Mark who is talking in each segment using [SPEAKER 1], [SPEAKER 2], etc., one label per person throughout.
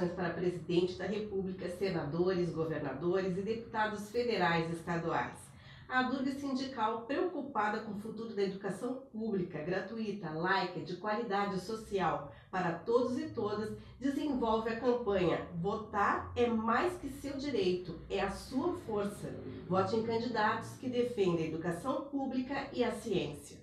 [SPEAKER 1] eleições para presidente da República, senadores, governadores e deputados federais e estaduais a Durga Sindical, preocupada com o futuro da educação pública, gratuita, laica, de qualidade social para todos e todas, desenvolve a campanha Votar é mais que seu direito, é a sua força. Vote em candidatos que defendem a educação pública e a ciência.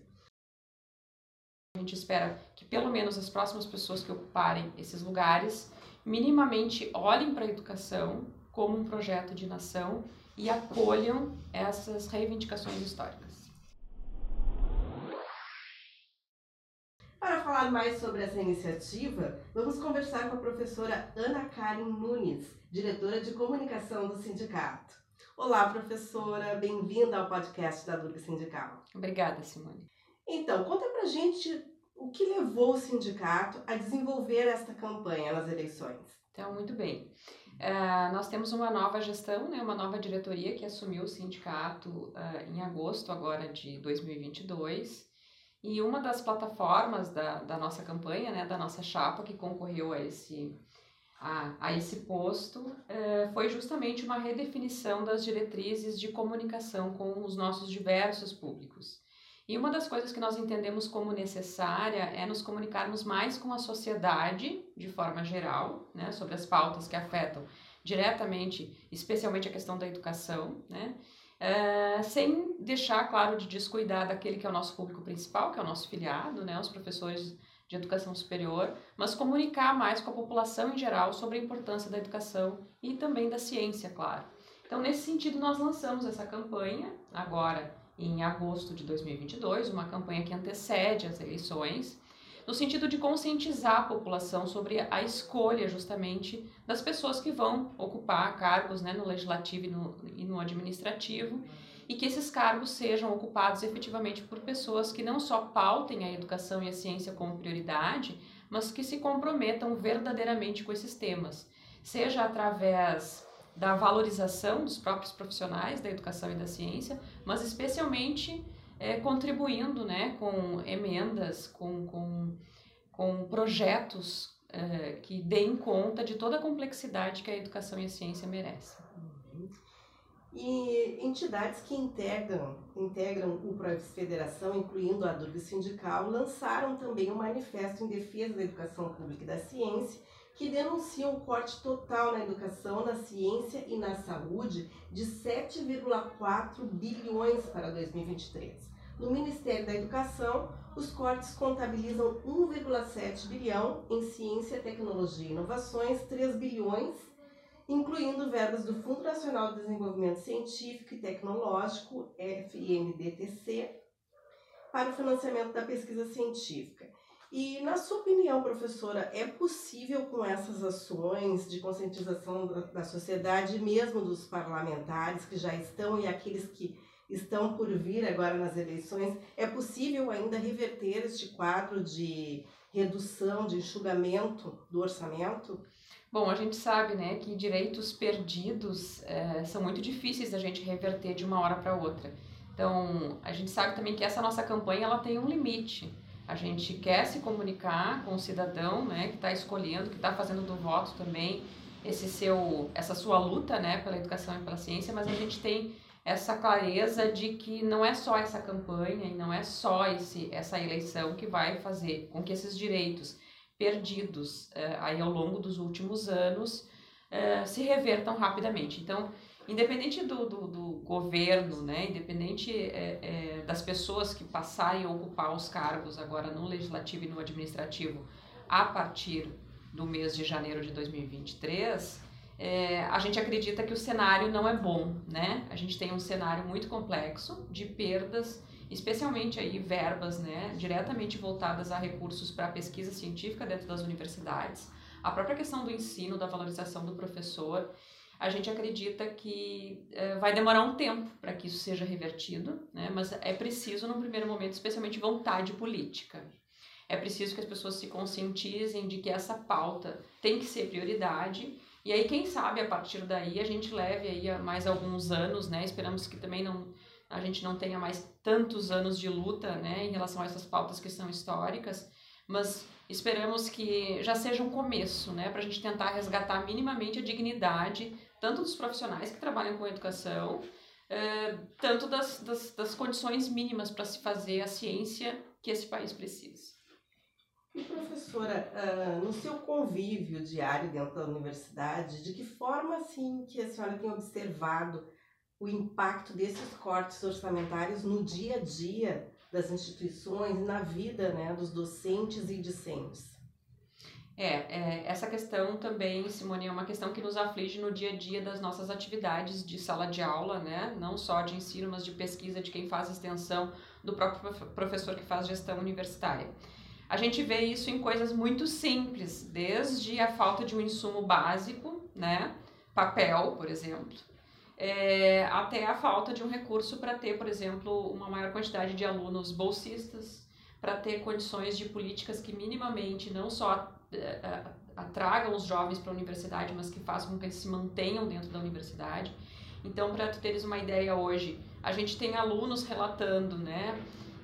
[SPEAKER 2] A gente espera que pelo menos as próximas pessoas que ocuparem esses lugares minimamente olhem para a educação como um projeto de nação e acolham essas reivindicações históricas.
[SPEAKER 1] Para falar mais sobre essa iniciativa, vamos conversar com a professora Ana Karen Nunes, diretora de comunicação do sindicato. Olá, professora, bem-vinda ao podcast da Durga Sindical.
[SPEAKER 2] Obrigada, Simone.
[SPEAKER 1] Então, conta pra gente o que levou o sindicato a desenvolver esta campanha nas eleições.
[SPEAKER 2] Então, muito bem. Uh, nós temos uma nova gestão, né, uma nova diretoria que assumiu o sindicato uh, em agosto agora de 2022 e uma das plataformas da, da nossa campanha, né, da nossa chapa que concorreu a esse, a, a esse posto uh, foi justamente uma redefinição das diretrizes de comunicação com os nossos diversos públicos. E uma das coisas que nós entendemos como necessária é nos comunicarmos mais com a sociedade, de forma geral, né, sobre as pautas que afetam diretamente, especialmente a questão da educação, né, uh, sem deixar, claro, de descuidar daquele que é o nosso público principal, que é o nosso filiado, né, os professores de educação superior, mas comunicar mais com a população em geral sobre a importância da educação e também da ciência, claro. Então, nesse sentido, nós lançamos essa campanha agora em agosto de 2022, uma campanha que antecede as eleições, no sentido de conscientizar a população sobre a escolha justamente das pessoas que vão ocupar cargos né, no legislativo e no, e no administrativo, e que esses cargos sejam ocupados efetivamente por pessoas que não só pautem a educação e a ciência como prioridade, mas que se comprometam verdadeiramente com esses temas, seja através da valorização dos próprios profissionais da educação e da ciência, mas especialmente é, contribuindo né, com emendas, com, com, com projetos é, que deem conta de toda a complexidade que a educação e a ciência merecem.
[SPEAKER 1] Uhum. E entidades que integram, integram o Proefs Federação, incluindo a Durga Sindical, lançaram também um manifesto em defesa da educação pública e da ciência, que denunciam o corte total na educação, na ciência e na saúde de 7,4 bilhões para 2023. No Ministério da Educação, os cortes contabilizam 1,7 bilhão em ciência, tecnologia e inovações, 3 bilhões, incluindo verbas do Fundo Nacional de Desenvolvimento Científico e Tecnológico, FNDTC, para o financiamento da pesquisa científica. E, na sua opinião, professora, é possível com essas ações de conscientização da, da sociedade, mesmo dos parlamentares que já estão e aqueles que estão por vir agora nas eleições, é possível ainda reverter este quadro de redução, de enxugamento do orçamento?
[SPEAKER 2] Bom, a gente sabe né, que direitos perdidos é, são muito difíceis da gente reverter de uma hora para outra. Então, a gente sabe também que essa nossa campanha ela tem um limite. A gente quer se comunicar com o cidadão, né, que está escolhendo, que está fazendo do voto também esse seu, essa sua luta, né, pela educação e pela ciência, mas a gente tem essa clareza de que não é só essa campanha e não é só esse, essa eleição que vai fazer com que esses direitos perdidos eh, aí ao longo dos últimos anos eh, se revertam rapidamente. Então, independente do, do, do, governo, né, independente é, é, das pessoas que passarem a ocupar os cargos agora no legislativo e no administrativo a partir do mês de janeiro de 2023, é, a gente acredita que o cenário não é bom, né? A gente tem um cenário muito complexo de perdas, especialmente aí verbas, né, diretamente voltadas a recursos para pesquisa científica dentro das universidades, a própria questão do ensino, da valorização do professor a gente acredita que é, vai demorar um tempo para que isso seja revertido, né? mas é preciso, no primeiro momento, especialmente vontade política. É preciso que as pessoas se conscientizem de que essa pauta tem que ser prioridade. E aí, quem sabe, a partir daí, a gente leve aí mais alguns anos, né? Esperamos que também não, a gente não tenha mais tantos anos de luta, né, em relação a essas pautas que são históricas, mas esperamos que já seja um começo, né, para a gente tentar resgatar minimamente a dignidade tanto dos profissionais que trabalham com educação, eh, tanto das, das, das condições mínimas para se fazer a ciência que esse país precisa.
[SPEAKER 1] E professora, uh, no seu convívio diário dentro da universidade, de que forma assim que a senhora tem observado o impacto desses cortes orçamentários no dia a dia das instituições na vida né, dos docentes e discentes?
[SPEAKER 2] É, é, essa questão também, Simone, é uma questão que nos aflige no dia a dia das nossas atividades de sala de aula, né? Não só de ensino, mas de pesquisa de quem faz extensão, do próprio professor que faz gestão universitária. A gente vê isso em coisas muito simples, desde a falta de um insumo básico, né? Papel, por exemplo, é, até a falta de um recurso para ter, por exemplo, uma maior quantidade de alunos bolsistas, para ter condições de políticas que minimamente não só atragam os jovens para a universidade, mas que façam com que eles se mantenham dentro da universidade. Então, para tu teres uma ideia hoje, a gente tem alunos relatando, né?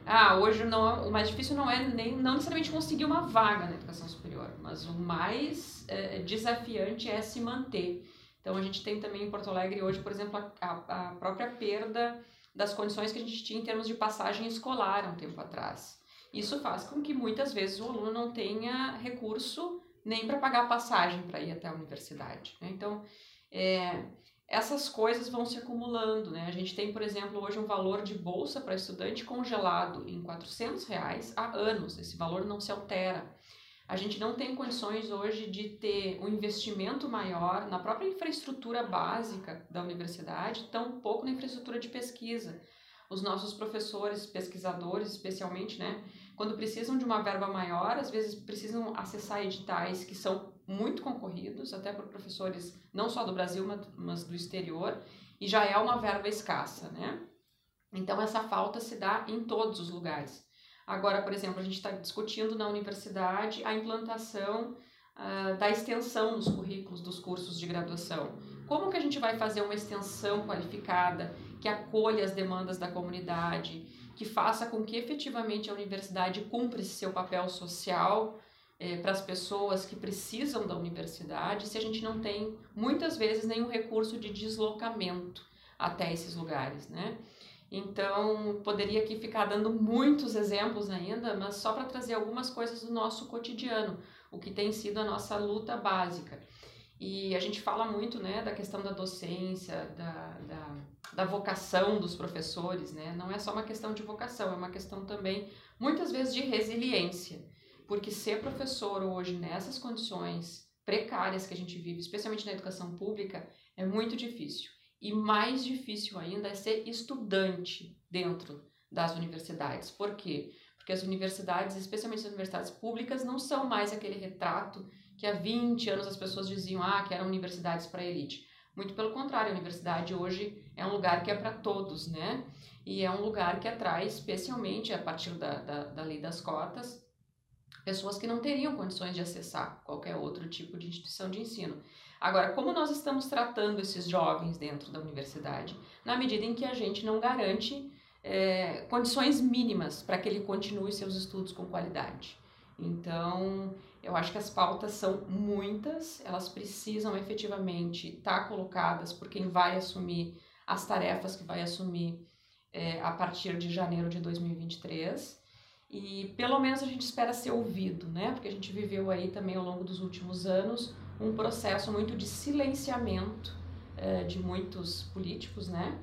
[SPEAKER 2] Ah, hoje não, o mais difícil não é nem não necessariamente conseguir uma vaga na educação superior, mas o mais é, desafiante é se manter. Então a gente tem também em Porto Alegre hoje, por exemplo, a, a, a própria perda das condições que a gente tinha em termos de passagem escolar há um tempo atrás. Isso faz com que muitas vezes o aluno não tenha recurso nem para pagar a passagem para ir até a universidade. Né? Então, é, essas coisas vão se acumulando, né? A gente tem, por exemplo, hoje um valor de bolsa para estudante congelado em 400 reais há anos. Esse valor não se altera. A gente não tem condições hoje de ter um investimento maior na própria infraestrutura básica da universidade, tão pouco na infraestrutura de pesquisa. Os nossos professores, pesquisadores, especialmente, né, quando precisam de uma verba maior, às vezes precisam acessar editais que são muito concorridos, até por professores não só do Brasil, mas do exterior, e já é uma verba escassa, né? Então, essa falta se dá em todos os lugares. Agora, por exemplo, a gente está discutindo na universidade a implantação uh, da extensão nos currículos dos cursos de graduação. Como que a gente vai fazer uma extensão qualificada que acolha as demandas da comunidade, que faça com que efetivamente a universidade cumpra esse seu papel social é, para as pessoas que precisam da universidade se a gente não tem, muitas vezes, nenhum recurso de deslocamento até esses lugares, né? Então, poderia aqui ficar dando muitos exemplos ainda, mas só para trazer algumas coisas do nosso cotidiano, o que tem sido a nossa luta básica. E a gente fala muito né, da questão da docência, da, da, da, vocação dos professores, né? Não é só uma questão de vocação, é uma questão também, muitas vezes, de resiliência. Porque ser professor hoje, nessas condições precárias que a gente vive, especialmente na educação pública, é muito difícil. E mais difícil ainda é ser estudante dentro das universidades. Por quê? Porque as universidades, especialmente as universidades públicas, não são mais aquele retrato que há 20 anos as pessoas diziam ah, que eram universidades para elite. Muito pelo contrário, a universidade hoje é um lugar que é para todos, né? E é um lugar que atrai, especialmente a partir da, da, da lei das cotas, pessoas que não teriam condições de acessar qualquer outro tipo de instituição de ensino. Agora, como nós estamos tratando esses jovens dentro da universidade? Na medida em que a gente não garante é, condições mínimas para que ele continue seus estudos com qualidade. Então, eu acho que as pautas são muitas, elas precisam efetivamente estar tá colocadas por quem vai assumir as tarefas que vai assumir é, a partir de janeiro de 2023 e pelo menos a gente espera ser ouvido, né? Porque a gente viveu aí também ao longo dos últimos anos um processo muito de silenciamento é, de muitos políticos, né?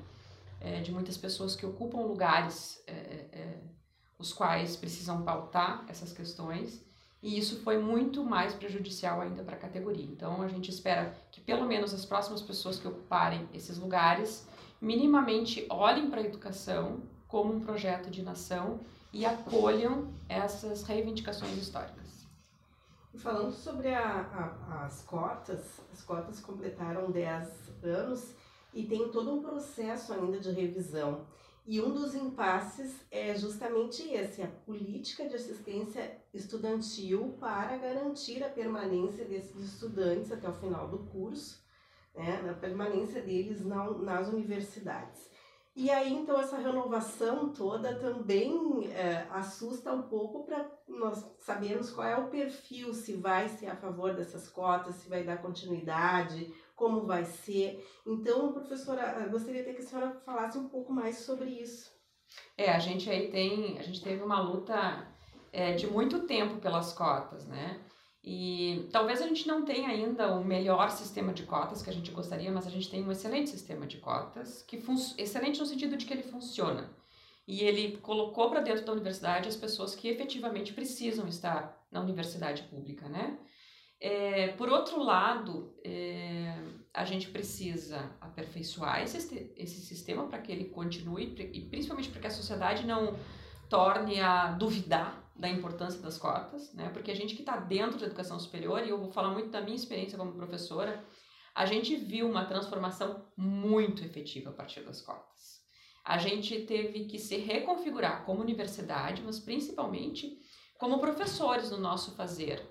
[SPEAKER 2] É, de muitas pessoas que ocupam lugares os quais precisam pautar essas questões. E isso foi muito mais prejudicial ainda para a categoria. Então a gente espera que pelo menos as próximas pessoas que ocuparem esses lugares minimamente olhem para a educação como um projeto de nação e acolham essas reivindicações históricas.
[SPEAKER 1] Falando sobre a, a, as cotas, as cotas completaram 10 anos e tem todo um processo ainda de revisão. E um dos impasses é justamente esse, a política de assistência estudantil para garantir a permanência desses estudantes até o final do curso, né, a permanência deles na, nas universidades. E aí, então, essa renovação toda também é, assusta um pouco para nós sabermos qual é o perfil, se vai ser a favor dessas cotas, se vai dar continuidade, como vai ser. Então, professora, gostaria até que a senhora falasse um pouco mais sobre isso.
[SPEAKER 2] É, a gente aí tem, a gente teve uma luta é, de muito tempo pelas cotas, né? E talvez a gente não tenha ainda o melhor sistema de cotas que a gente gostaria, mas a gente tem um excelente sistema de cotas, que excelente no sentido de que ele funciona. E ele colocou para dentro da universidade as pessoas que efetivamente precisam estar na universidade pública, né? É, por outro lado, é, a gente precisa aperfeiçoar esse, esse sistema para que ele continue e principalmente para que a sociedade não torne a duvidar da importância das cotas, né? Porque a gente que está dentro da educação superior, e eu vou falar muito da minha experiência como professora, a gente viu uma transformação muito efetiva a partir das cotas. A gente teve que se reconfigurar como universidade, mas principalmente como professores no nosso fazer.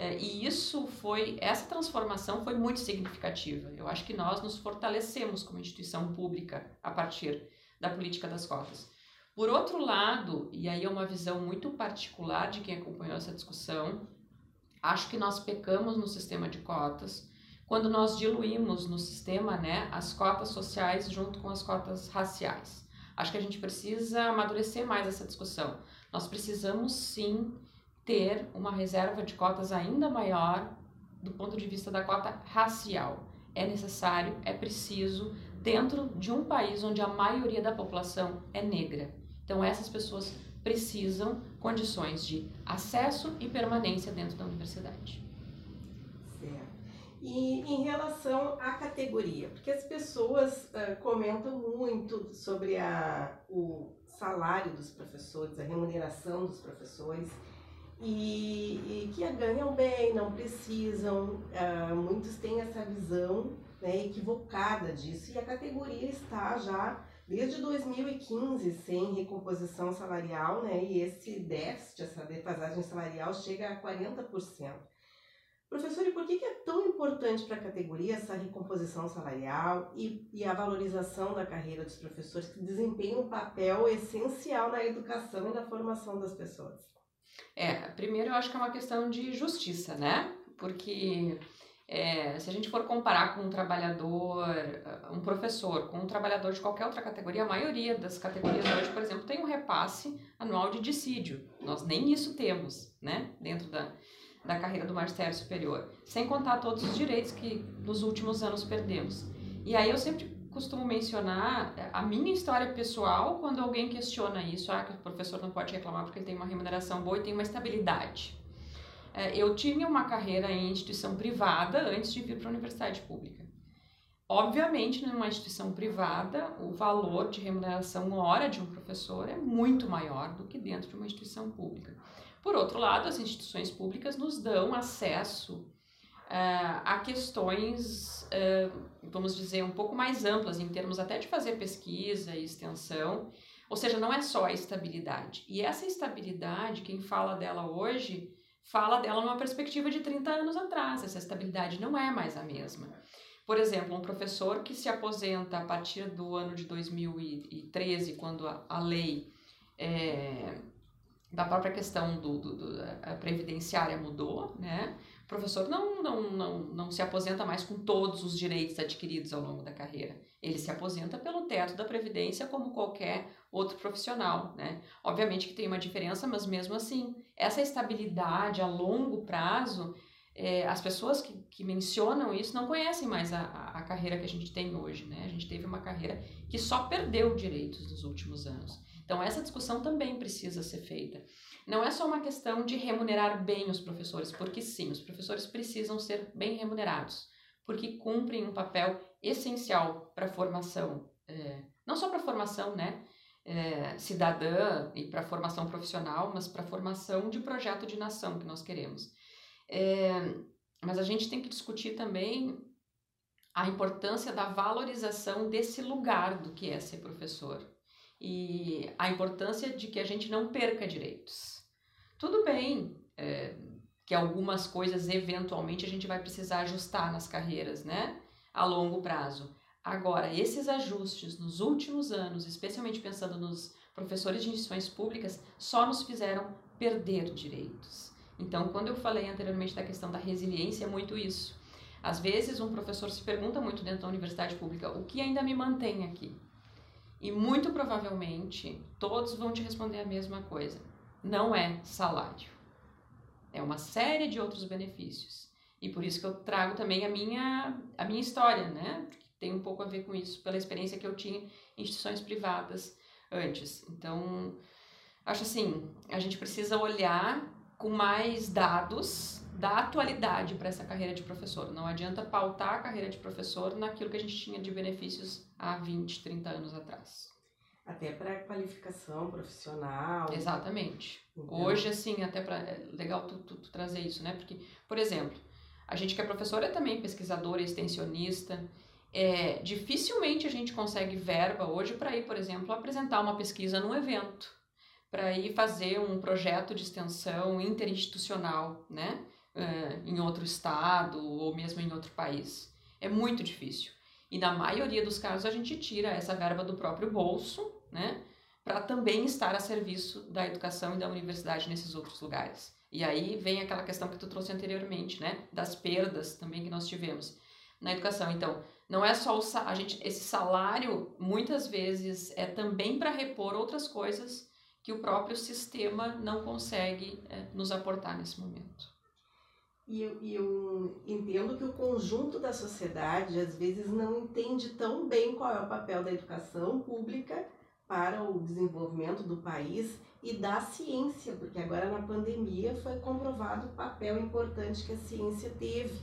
[SPEAKER 2] É, e isso foi, essa transformação foi muito significativa. Eu acho que nós nos fortalecemos como instituição pública a partir da política das cotas. Por outro lado, e aí é uma visão muito particular de quem acompanhou essa discussão, acho que nós pecamos no sistema de cotas quando nós diluímos no sistema né, as cotas sociais junto com as cotas raciais. Acho que a gente precisa amadurecer mais essa discussão. Nós precisamos sim ter uma reserva de cotas ainda maior do ponto de vista da cota racial. É necessário, é preciso, dentro de um país onde a maioria da população é negra. Então, essas pessoas precisam condições de acesso e permanência dentro da universidade.
[SPEAKER 1] Certo. E em relação à categoria, porque as pessoas uh, comentam muito sobre a, o salário dos professores, a remuneração dos professores, e, e que ganham bem, não precisam. Uh, muitos têm essa visão né, equivocada disso, e a categoria está já desde 2015 sem recomposição salarial, né? E esse déficit, essa defasagem salarial chega a 40%. Professor, e por que é tão importante para a categoria essa recomposição salarial e, e a valorização da carreira dos professores que desempenham um papel essencial na educação e na formação das pessoas?
[SPEAKER 2] É, primeiro eu acho que é uma questão de justiça, né? Porque é, se a gente for comparar com um trabalhador, uh, um professor, com um trabalhador de qualquer outra categoria, a maioria das categorias hoje, por exemplo, tem um repasse anual de dissídio. Nós nem isso temos, né, dentro da, da carreira do magistério superior. Sem contar todos os direitos que nos últimos anos perdemos. E aí eu sempre costumo mencionar é, a minha história pessoal quando alguém questiona isso, ah, que o professor não pode reclamar porque ele tem uma remuneração boa e tem uma estabilidade. É, eu tinha uma carreira em instituição privada antes de vir para a universidade pública. Obviamente, numa instituição privada, o valor de remuneração hora de um professor é muito maior do que dentro de uma instituição pública. Por outro lado, as instituições públicas nos dão acesso uh, a questões, uh, vamos dizer, um pouco mais amplas, em termos até de fazer pesquisa e extensão. Ou seja, não é só a estabilidade. E essa estabilidade, quem fala dela hoje, fala dela numa perspectiva de 30 anos atrás. Essa estabilidade não é mais a mesma. Por exemplo, um professor que se aposenta a partir do ano de 2013, quando a, a lei é, da própria questão do, do, do, a previdenciária mudou, né? O professor não, não, não, não se aposenta mais com todos os direitos adquiridos ao longo da carreira. Ele se aposenta pelo teto da Previdência como qualquer outro profissional, né? Obviamente que tem uma diferença, mas mesmo assim, essa estabilidade a longo prazo, é, as pessoas que, que mencionam isso não conhecem mais a, a, carreira que a gente tem hoje, né? A gente teve uma carreira que só perdeu direitos nos últimos anos. Então, essa discussão também precisa ser feita. Não é só uma questão de remunerar bem os professores, porque sim, os professores precisam ser bem remunerados, porque cumprem um papel essencial para a formação, é, não só para a formação, né? é, cidadã e para formação profissional, mas para formação de projeto de nação que nós queremos. É, mas a gente tem que discutir também a importância da valorização desse lugar do que é ser professor e a importância de que a gente não perca direitos. Tudo bem é, que algumas coisas eventualmente a gente vai precisar ajustar nas carreiras, né, a longo prazo. Agora, esses ajustes nos últimos anos, especialmente pensando nos professores de instituições públicas, só nos fizeram perder direitos. Então, quando eu falei anteriormente da questão da resiliência, é muito isso. Às vezes, um professor se pergunta muito dentro da universidade pública: o que ainda me mantém aqui? E muito provavelmente todos vão te responder a mesma coisa: não é salário. É uma série de outros benefícios. E por isso que eu trago também a minha, a minha história, né? Tem um pouco a ver com isso, pela experiência que eu tinha em instituições privadas antes. Então, acho assim, a gente precisa olhar com mais dados da atualidade para essa carreira de professor. Não adianta pautar a carreira de professor naquilo que a gente tinha de benefícios há 20, 30 anos atrás.
[SPEAKER 1] Até para qualificação profissional.
[SPEAKER 2] Exatamente. Então... Hoje, assim, até para. É legal tu, tu, tu, trazer isso, né? Porque, por exemplo, a gente que é professor é também pesquisador, extensionista. É, dificilmente a gente consegue verba hoje para ir, por exemplo, apresentar uma pesquisa num evento, para ir fazer um projeto de extensão interinstitucional, né? Uh, em outro estado ou mesmo em outro país. É muito difícil. E na maioria dos casos a gente tira essa verba do próprio bolso, né? Para também estar a serviço da educação e da universidade nesses outros lugares. E aí vem aquela questão que tu trouxe anteriormente, né? Das perdas também que nós tivemos na educação. Então, não é só o a gente esse salário muitas vezes é também para repor outras coisas que o próprio sistema não consegue é, nos aportar nesse momento.
[SPEAKER 1] E eu, eu, entendo que o conjunto da sociedade às vezes não entende tão bem qual é o papel da educação pública para o desenvolvimento do país e da ciência, porque agora na pandemia foi comprovado o papel importante que a ciência teve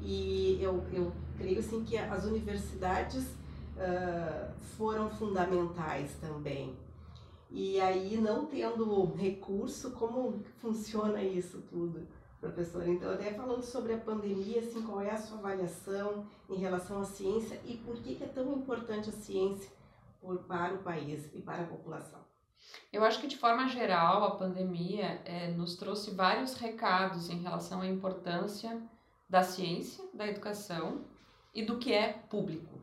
[SPEAKER 1] e eu, eu creio assim que as universidades uh, foram fundamentais também. E aí, não tendo recurso, como funciona isso tudo, professor? Então, até falando sobre a pandemia, assim, qual é a sua avaliação em relação à ciência e por que, que é tão importante a ciência por, para o país e para a população?
[SPEAKER 2] Eu acho que, de forma geral, a pandemia é, nos trouxe vários recados em relação à importância da ciência, da educação e do que é público.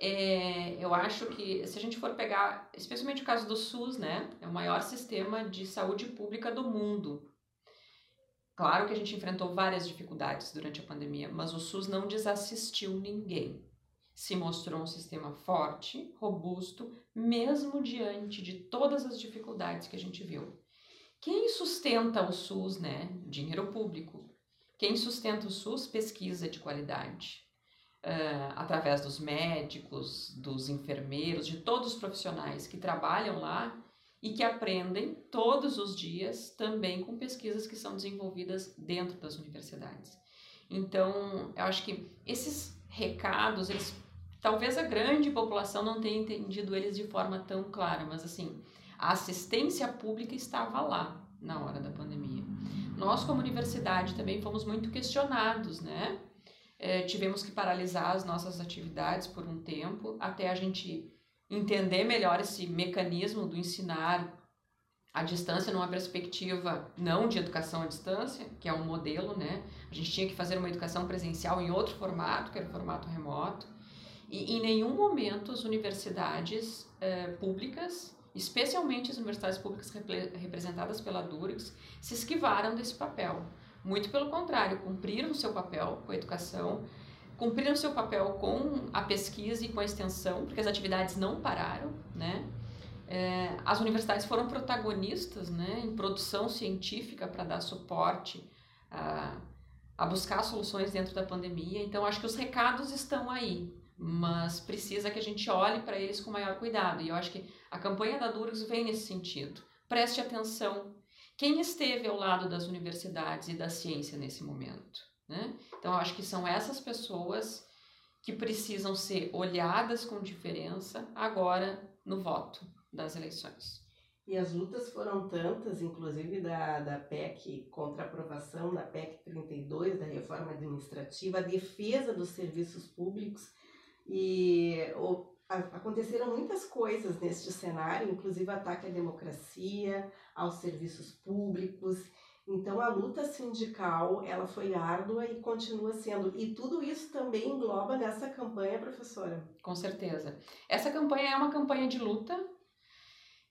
[SPEAKER 2] É, eu acho que se a gente for pegar, especialmente o caso do SUS, né, é o maior sistema de saúde pública do mundo. Claro que a gente enfrentou várias dificuldades durante a pandemia, mas o SUS não desassistiu ninguém. Se mostrou um sistema forte, robusto, mesmo diante de todas as dificuldades que a gente viu. Quem sustenta o SUS, né? Dinheiro público. Quem sustenta o SUS pesquisa de qualidade. Uh, através dos médicos, dos enfermeiros, de todos os profissionais que trabalham lá e que aprendem todos os dias também com pesquisas que são desenvolvidas dentro das universidades. Então, eu acho que esses recados, eles, talvez a grande população não tenha entendido eles de forma tão clara, mas assim, a assistência pública estava lá na hora da pandemia. Nós, como universidade, também fomos muito questionados, né? É, tivemos que paralisar as nossas atividades por um tempo até a gente entender melhor esse mecanismo do ensinar à distância numa perspectiva não de educação à distância, que é um modelo, né? A gente tinha que fazer uma educação presencial em outro formato, que era o formato remoto. E em nenhum momento as universidades é, públicas especialmente as universidades públicas representadas pela Durix, se esquivaram desse papel. Muito pelo contrário, cumpriram seu papel com a educação, cumpriram seu papel com a pesquisa e com a extensão, porque as atividades não pararam, né? É, as universidades foram protagonistas né, em produção científica para dar suporte a, a buscar soluções dentro da pandemia. Então, acho que os recados estão aí mas precisa que a gente olhe para eles com maior cuidado. E eu acho que a campanha da Durgs vem nesse sentido. Preste atenção. Quem esteve ao lado das universidades e da ciência nesse momento? Né? Então, eu acho que são essas pessoas que precisam ser olhadas com diferença agora no voto das eleições.
[SPEAKER 1] E as lutas foram tantas, inclusive da, da PEC contra a aprovação da PEC 32, da reforma administrativa, a defesa dos serviços públicos, e o, aconteceram muitas coisas neste cenário, inclusive ataque à democracia, aos serviços públicos. Então a luta sindical, ela foi árdua e continua sendo. E tudo isso também engloba nessa campanha, professora?
[SPEAKER 2] Com certeza. Essa campanha é uma campanha de luta,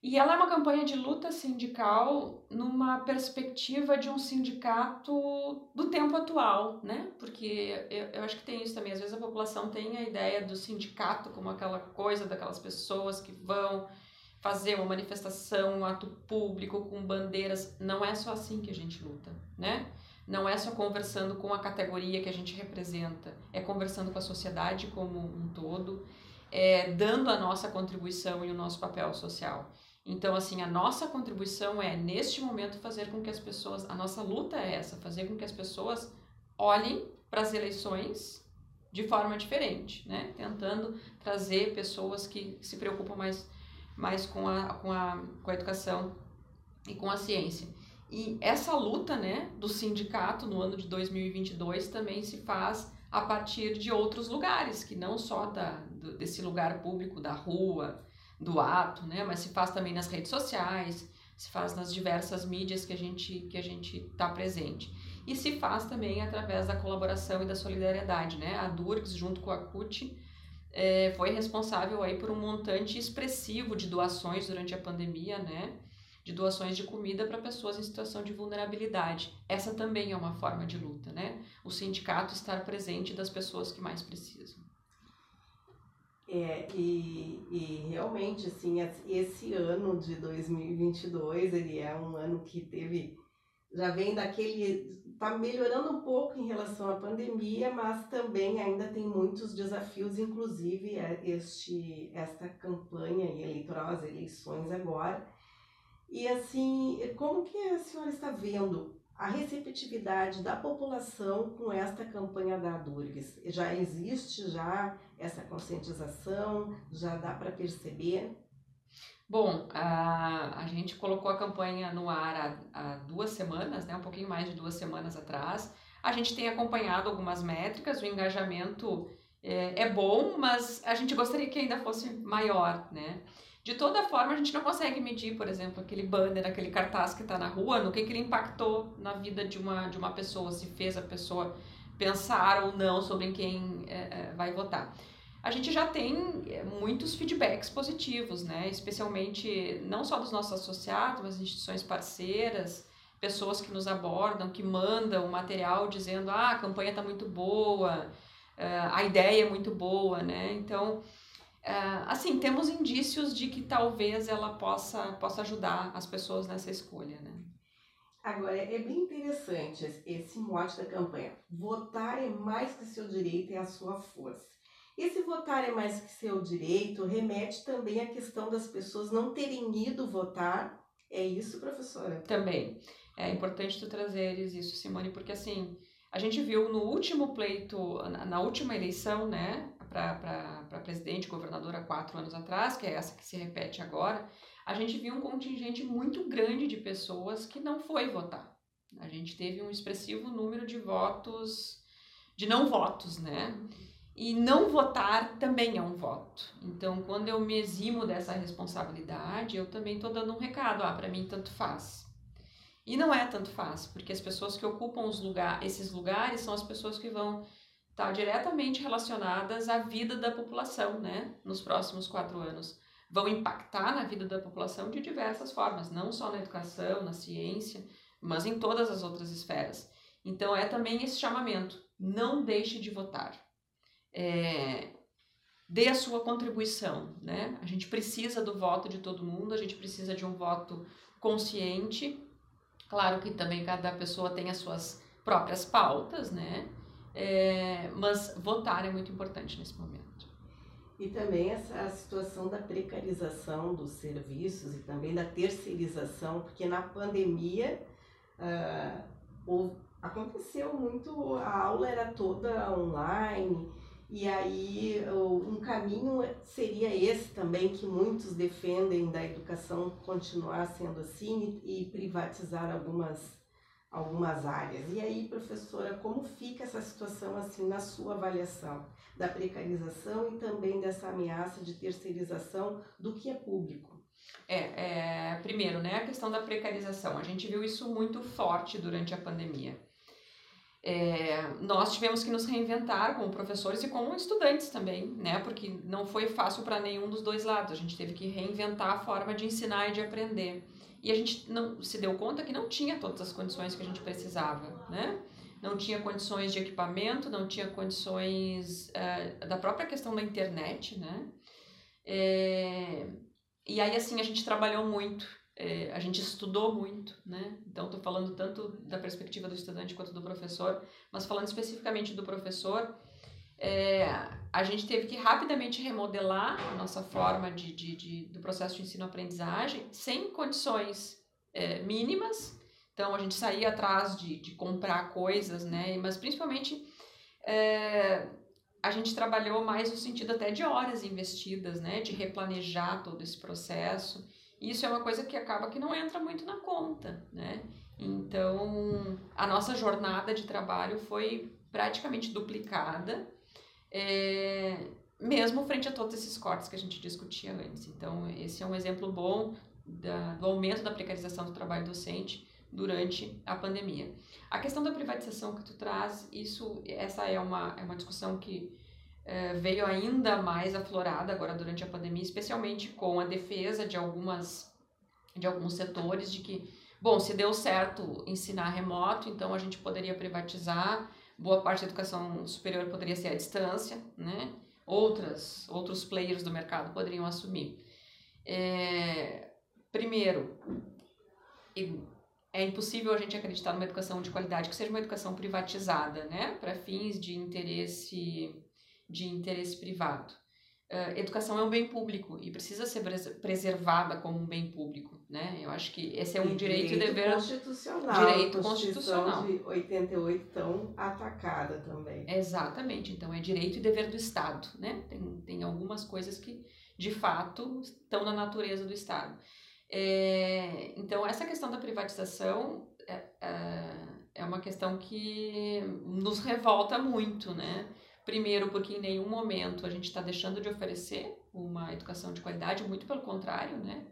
[SPEAKER 2] e ela é uma campanha de luta sindical numa perspectiva de um sindicato do tempo atual, né? Porque eu, eu, acho que tem isso também. Às vezes a população tem a ideia do sindicato como aquela coisa daquelas pessoas que vão fazer uma manifestação, um ato público com bandeiras. Não é só assim que a gente luta, né? Não é só conversando com a categoria que a gente representa, é conversando com a sociedade como um todo, é dando a nossa contribuição e o nosso papel social. Então, assim, a nossa contribuição é, neste momento, fazer com que as pessoas. A nossa luta é essa, fazer com que as pessoas olhem para as eleições de forma diferente, né? Tentando trazer pessoas que se preocupam mais, mais com, a, com, a, com a educação e com a ciência. E essa luta, né, do sindicato no ano de 2022 também se faz a partir de outros lugares, que não só da, desse lugar público, da rua, do ato, né? Mas se faz também nas redes sociais, se faz nas diversas mídias que a gente que a gente está presente e se faz também através da colaboração e da solidariedade, né? A Durgs junto com a CUT é, foi responsável aí por um montante expressivo de doações durante a pandemia, né? De doações de comida para pessoas em situação de vulnerabilidade. Essa também é uma forma de luta, né? O sindicato estar presente das pessoas que mais precisam.
[SPEAKER 1] É, e, e realmente, assim, esse ano de 2022, ele é um ano que teve, já vem daquele, tá melhorando um pouco em relação à pandemia, mas também ainda tem muitos desafios, inclusive é, este, esta campanha eleitoral, as eleições agora. E assim, como que a senhora está vendo a receptividade da população com esta campanha da Durgues? Já existe já essa conscientização? Já dá para perceber?
[SPEAKER 2] Bom, a, a gente colocou a campanha no ar há, há, duas semanas, né, um pouquinho mais de duas semanas atrás. A gente tem acompanhado algumas métricas, o engajamento é, é bom, mas a gente gostaria que ainda fosse maior, né? De toda forma, a gente não consegue medir, por exemplo, aquele banner, aquele cartaz que está na rua, no que, que ele impactou na vida de uma, de uma pessoa, se fez a pessoa pensar ou não sobre quem é, vai votar. A gente já tem é, muitos feedbacks positivos, né? especialmente não só dos nossos associados, mas instituições parceiras, pessoas que nos abordam, que mandam material dizendo ah, a campanha está muito boa, a ideia é muito boa, né? Então, assim, temos indícios de que talvez ela possa, possa ajudar as pessoas nessa escolha, né?
[SPEAKER 1] Agora, é bem interessante esse mote da campanha. Votar é mais que seu direito, é a sua força. Esse votar é mais que seu direito remete também à questão das pessoas não terem ido votar. É isso, professora?
[SPEAKER 2] Também. É importante tu trazeres isso, Simone, porque assim, a gente viu no último pleito, na, última eleição, né, para presidente governador há quatro anos atrás, que é essa que se repete agora, a gente viu um contingente muito grande de pessoas que não foi votar. A gente teve um expressivo número de votos, de não votos, né? E não votar também é um voto. Então, quando eu me eximo dessa responsabilidade, eu também estou dando um recado. Ah, para mim tanto faz. E não é tanto faz, porque as pessoas que ocupam os lugar, esses lugares são as pessoas que vão tá, diretamente relacionadas à vida da população, né, nos próximos quatro anos. Vão impactar na vida da população de diversas formas, não só na educação, na ciência, mas em todas as outras esferas. Então é também esse chamamento: não deixe de votar. É, dê a sua contribuição, né? A gente precisa do voto de todo mundo, a gente precisa de um voto consciente. Claro que também cada pessoa tem as suas próprias pautas, né? É, mas votar é muito importante nesse momento.
[SPEAKER 1] E também essa situação da precarização dos serviços e também da terceirização, porque na pandemia uh, aconteceu muito, a aula era toda online, e aí um caminho seria esse também que muitos defendem da educação continuar sendo assim e privatizar algumas algumas áreas. E aí, professora, como fica essa situação assim na sua avaliação da precarização e também dessa ameaça de terceirização do que é público?
[SPEAKER 2] É, é, primeiro, né, a questão da precarização. A gente viu isso muito forte durante a pandemia. É, nós tivemos que nos reinventar como professores e como estudantes também, né? Porque não foi fácil para nenhum dos dois lados. A gente teve que reinventar a forma de ensinar e de aprender. E a gente não se deu conta que não tinha todas as condições que a gente precisava, né? Não tinha condições de equipamento, não tinha condições uh, da própria questão da internet, né? É, e aí, assim, a gente trabalhou muito, é, a gente estudou muito, né? Então, estou falando tanto da perspectiva do estudante quanto do professor, mas falando especificamente do professor, é, a gente teve que rapidamente remodelar a nossa forma de, de, de do processo de ensino-aprendizagem sem condições é, mínimas. Então, a gente saía atrás de, de comprar coisas, né? Mas principalmente é, a gente trabalhou mais no sentido até de horas investidas, né? De replanejar todo esse processo. Isso é uma coisa que acaba que não entra muito na conta, né? Então, a nossa jornada de trabalho foi praticamente duplicada é, mesmo frente a todos esses cortes que a gente discutia antes. Então, esse é um exemplo bom da, do aumento da precarização do trabalho docente durante a pandemia. A questão da privatização que tu traz, isso, essa é uma, é uma discussão que é, veio ainda mais aflorada agora durante a pandemia, especialmente com a defesa de algumas de alguns setores de que, bom, se deu certo ensinar remoto, então a gente poderia privatizar boa parte da educação superior poderia ser à distância, né? Outras, outros players do mercado poderiam assumir. É, primeiro, é impossível a gente acreditar numa educação de qualidade que seja uma educação privatizada, né? Para fins de interesse de interesse privado. Uh, educação é um bem público e precisa ser preservada como um bem público, né? Eu acho que esse é um
[SPEAKER 1] e
[SPEAKER 2] direito, e dever
[SPEAKER 1] constitucional.
[SPEAKER 2] Direito constitucional.
[SPEAKER 1] de 88 tão atacada também.
[SPEAKER 2] Exatamente. Então é direito e dever do Estado, né? Tem, tem algumas coisas que de fato estão na natureza do Estado. É, então essa questão da privatização é, é, é uma questão que nos revolta muito, né? Primeiro, porque em nenhum momento a gente está deixando de oferecer uma educação de qualidade, muito pelo contrário, né?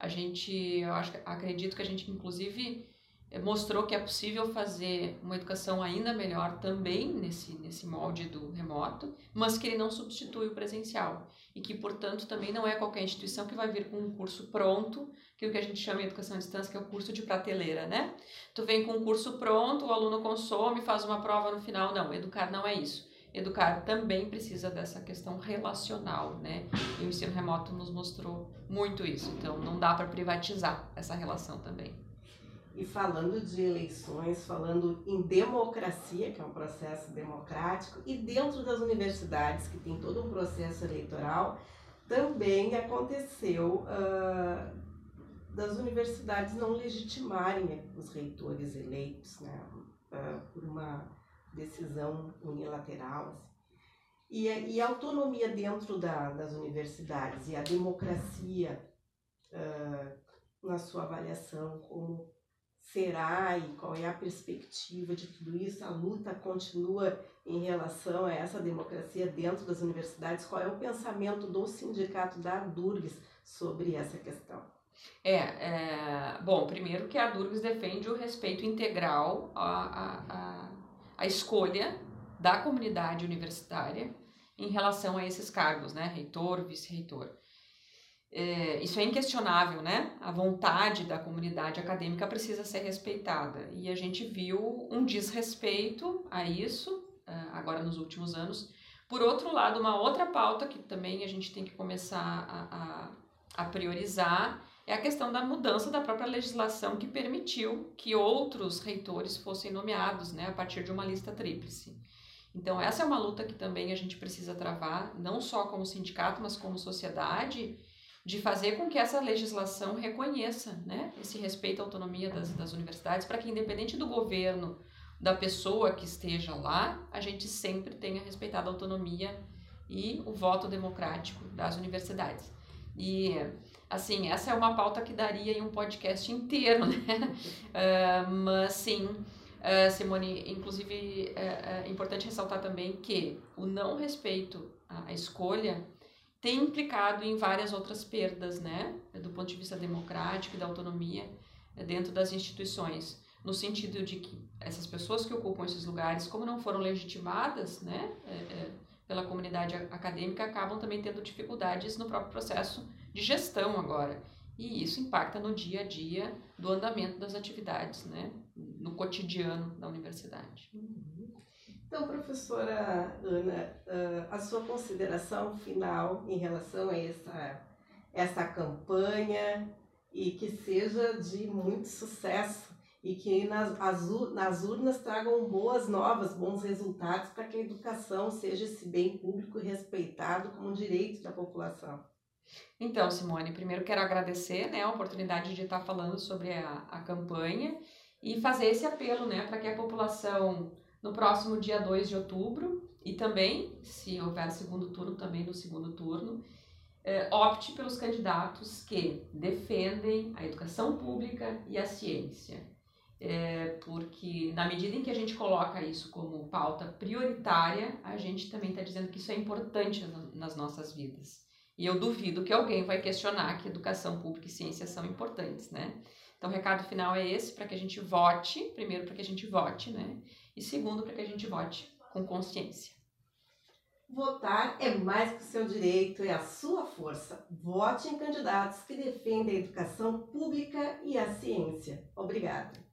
[SPEAKER 2] A gente, eu acho, acredito que a gente, inclusive, eh, mostrou que é possível fazer uma educação ainda melhor também nesse, nesse molde do remoto, mas que ele não substitui o presencial e que, portanto, também não é qualquer instituição que vai vir com um curso pronto, que é o que a gente chama em educação à distância, que é o curso de prateleira, né? Tu vem com um curso pronto, o aluno consome, faz uma prova no final. Não, educar não é isso educar também precisa dessa questão relacional, né? E o ensino remoto nos mostrou muito isso. Então, não dá para privatizar essa relação também.
[SPEAKER 1] E falando de eleições, falando em democracia, que é um processo democrático, e dentro das universidades, que tem todo um processo eleitoral, também aconteceu uh, das universidades não legitimarem os reitores eleitos, né? Uh, por uma decisão unilateral. Assim. E, e a autonomia dentro da, das universidades e a democracia uh, na sua avaliação, como será e qual é a perspectiva de tudo isso? A luta continua em relação a essa democracia dentro das universidades? Qual é o pensamento do sindicato da Durgues sobre essa questão?
[SPEAKER 2] É, é, bom, primeiro que a Durgues defende o respeito integral a escolha da comunidade universitária em relação a esses cargos, né? Reitor, vice-reitor. É, isso é inquestionável, né? A vontade da comunidade acadêmica precisa ser respeitada. E a gente viu um desrespeito a isso, é, agora nos últimos anos. Por outro lado, uma outra pauta que também a gente tem que começar a, a, a priorizar é a questão da mudança da própria legislação que permitiu que outros reitores fossem nomeados né, a partir de uma lista tríplice. Então, essa é uma luta que também a gente precisa travar, não só como sindicato, mas como sociedade, de fazer com que essa legislação reconheça né, esse respeito à autonomia das, das universidades, para que, independente do governo, da pessoa que esteja lá, a gente sempre tenha respeitado a autonomia e o voto democrático das universidades. E, assim, essa é uma pauta que daria um podcast inteiro, né? Uh, mas, sim, uh, Simone, inclusive, é, é importante ressaltar também que o não respeito à escolha tem implicado em várias outras perdas, né? Do ponto de vista democrático e da autonomia dentro das instituições no sentido de que essas pessoas que ocupam esses lugares, como não foram legitimadas, né, é, é, pela comunidade acadêmica, acabam também tendo dificuldades no próprio processo de gestão agora. E isso impacta no dia a dia do andamento das atividades, né, no cotidiano da universidade.
[SPEAKER 1] Então, professora Ana, a sua consideração final em relação a essa, essa campanha e que seja de muito sucesso e que nas, as, nas urnas tragam boas novas, bons resultados para que a educação seja esse bem público respeitado como um direito da população.
[SPEAKER 2] Então, Simone, primeiro quero agradecer né, a oportunidade de estar falando sobre a, a campanha e fazer esse apelo né, para que a população, no próximo dia 2 de outubro, e também, se houver segundo turno, também no segundo turno, eh, opte pelos candidatos que defendem a educação pública e a ciência é, porque na medida em que a gente coloca isso como pauta prioritária, a gente também está dizendo que isso é importante nas nossas vidas. E eu duvido que alguém vai questionar que educação pública e ciência são importantes, né? Então, o recado final é esse, para que a gente vote, primeiro para que a gente vote, né? E segundo, para que a gente vote com consciência.
[SPEAKER 1] Votar é mais que o seu direito, é a sua força. Vote em candidatos que defendem a educação pública e a ciência. Obrigada.